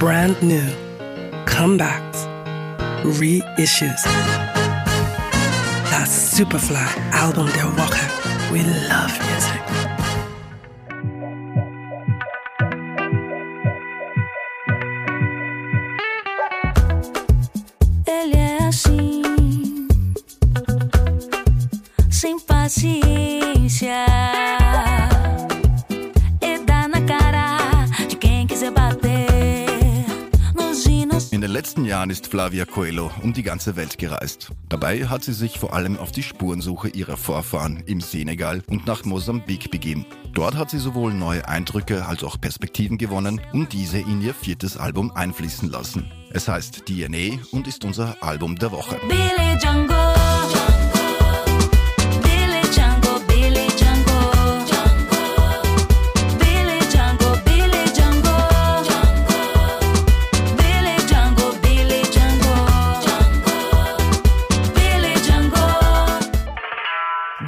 Brand new. Comebacks. Reissues. Das Superfly Album der Woche. We love music. Ele é assim, sem paciência. Letzten Jahren ist Flavia Coelho um die ganze Welt gereist. Dabei hat sie sich vor allem auf die Spurensuche ihrer Vorfahren im Senegal und nach Mosambik begeben. Dort hat sie sowohl neue Eindrücke als auch Perspektiven gewonnen und diese in ihr viertes Album einfließen lassen. Es heißt DNA und ist unser Album der Woche. Billy Django.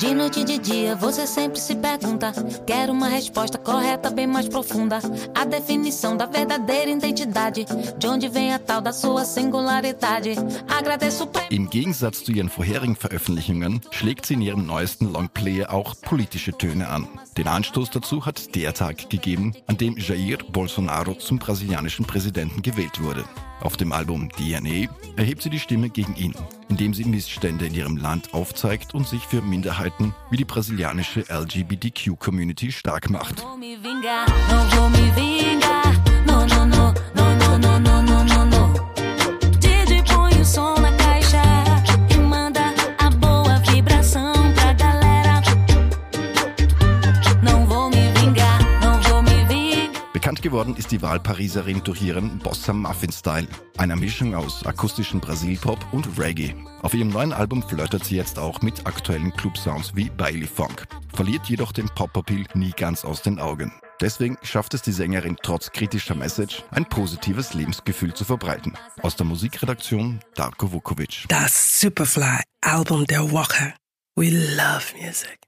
De noite e de dia você sempre se pergunta. Quero uma resposta correta, bem mais profunda. A definição da verdadeira identidade. De onde vem a tal da sua singularidade? Agradeço. Im Gegensatz zu ihren vorherigen Veröffentlichungen schlägt sie in ihrem neuesten Longplayer auch politische Töne an. Den Anstoß dazu hat der Tag gegeben, an dem Jair Bolsonaro zum brasilianischen Präsidenten gewählt wurde. Auf dem Album DNA erhebt sie die Stimme gegen ihn, indem sie Missstände in ihrem Land aufzeigt und sich für Minderheiten wie die brasilianische LGBTQ-Community stark macht. Geworden ist die Wahlpariserin durch ihren Bossa Muffin Style, einer Mischung aus akustischem Brasilpop und Reggae. Auf ihrem neuen Album flirtet sie jetzt auch mit aktuellen Club-Sounds wie Bailey Funk, verliert jedoch den Pop-Appeal nie ganz aus den Augen. Deswegen schafft es die Sängerin trotz kritischer Message, ein positives Lebensgefühl zu verbreiten. Aus der Musikredaktion Darko Vukovic. Das Superfly Album der Woche. We love music.